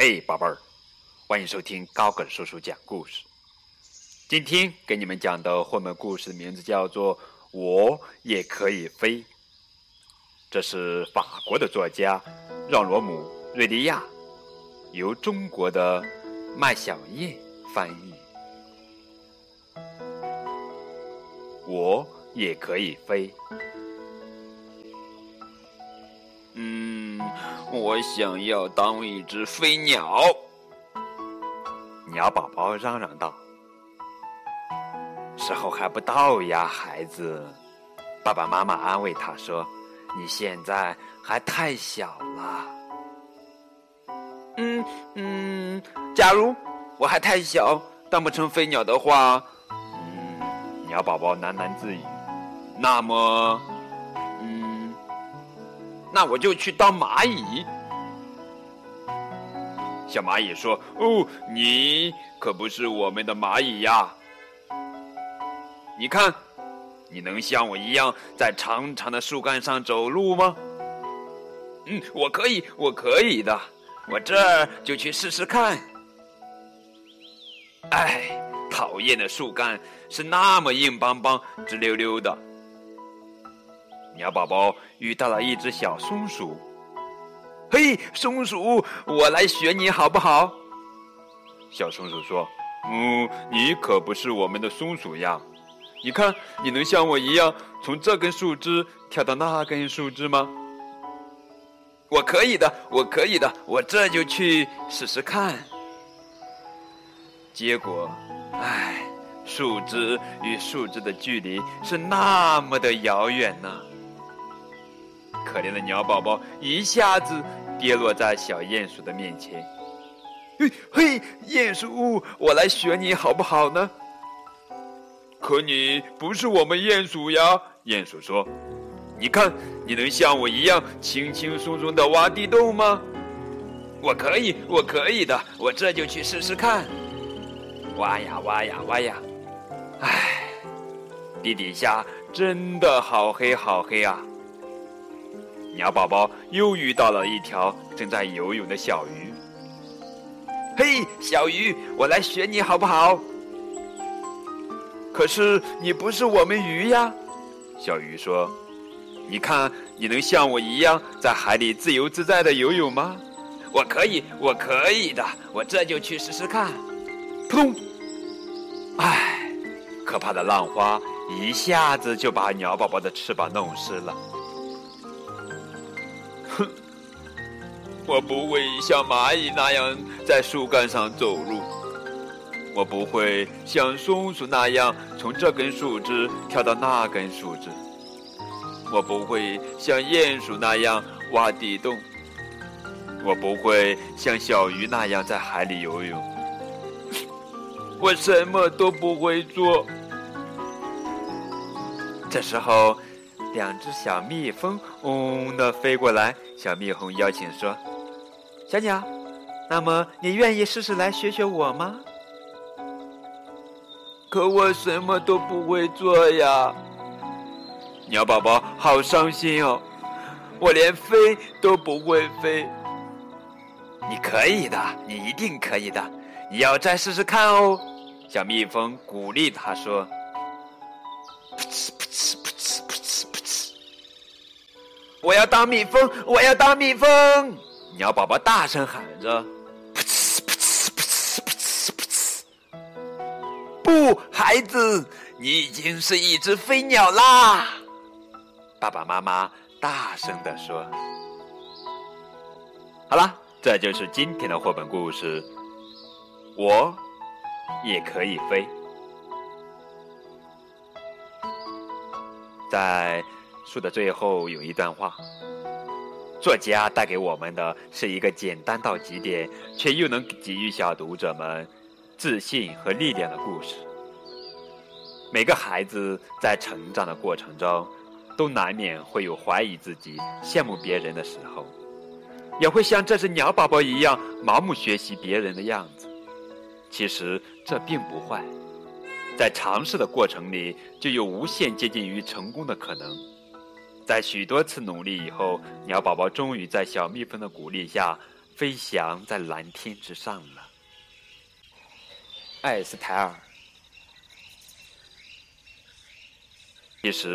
嘿，宝贝儿，欢迎收听高个叔叔讲故事。今天给你们讲的绘本故事的名字叫做《我也可以飞》，这是法国的作家让·罗姆·瑞利亚由中国的麦小燕翻译。我也可以飞。我想要当一只飞鸟。鸟宝宝嚷嚷道：“时候还不到呀，孩子。”爸爸妈妈安慰他说：“你现在还太小了。”嗯嗯，假如我还太小，当不成飞鸟的话。嗯鸟宝宝喃喃自语：“那么，嗯，那我就去当蚂蚁。”小蚂蚁说：“哦，你可不是我们的蚂蚁呀！你看，你能像我一样在长长的树干上走路吗？”“嗯，我可以，我可以的，我这就去试试看。”哎。讨厌的树干是那么硬邦邦、直溜溜的。鸟宝宝遇到了一只小松鼠，嘿，松鼠，我来学你好不好？小松鼠说：“嗯，你可不是我们的松鼠呀。你看，你能像我一样从这根树枝跳到那根树枝吗？”我可以的，我可以的，我这就去试试看。结果。唉，树枝与树枝的距离是那么的遥远呢。可怜的鸟宝宝一下子跌落在小鼹鼠的面前。嘿，嘿，鼹鼠，我来学你好不好呢？可你不是我们鼹鼠呀，鼹鼠说。你看，你能像我一样轻轻松松的挖地洞吗？我可以，我可以的，我这就去试试看。挖呀挖呀挖呀，唉，地底下真的好黑好黑啊！鸟宝宝又遇到了一条正在游泳的小鱼。嘿，小鱼，我来学你好不好？可是你不是我们鱼呀，小鱼说。你看，你能像我一样在海里自由自在的游泳吗？我可以，我可以的，我这就去试试看。扑通！唉，可怕的浪花一下子就把鸟宝宝的翅膀弄湿了。我不会像蚂蚁那样在树干上走路，我不会像松鼠那样从这根树枝跳到那根树枝，我不会像鼹鼠那样挖地洞，我不会像小鱼那样在海里游泳。我什么都不会做。这时候，两只小蜜蜂嗡嗡地飞过来。小蜜蜂邀请说：“小鸟，那么你愿意试试来学学我吗？”可我什么都不会做呀！鸟宝宝好伤心哦，我连飞都不会飞。你可以的，你一定可以的。你要再试试看哦，小蜜蜂鼓励他说：“噗呲噗呲噗呲噗呲噗呲！我要当蜜蜂，我要当蜜蜂！”鸟宝宝大声喊着：“噗呲噗呲噗呲噗呲噗呲！”不，孩子，你已经是一只飞鸟啦！爸爸妈妈大声的说：“好了，这就是今天的绘本故事。”我也可以飞。在书的最后有一段话，作家带给我们的是一个简单到极点，却又能给予小读者们自信和力量的故事。每个孩子在成长的过程中，都难免会有怀疑自己、羡慕别人的时候，也会像这只鸟宝宝一样盲目学习别人的样子。其实这并不坏，在尝试的过程里，就有无限接近于成功的可能。在许多次努力以后，鸟宝宝终于在小蜜蜂的鼓励下飞翔在蓝天之上了。艾斯泰尔，其实。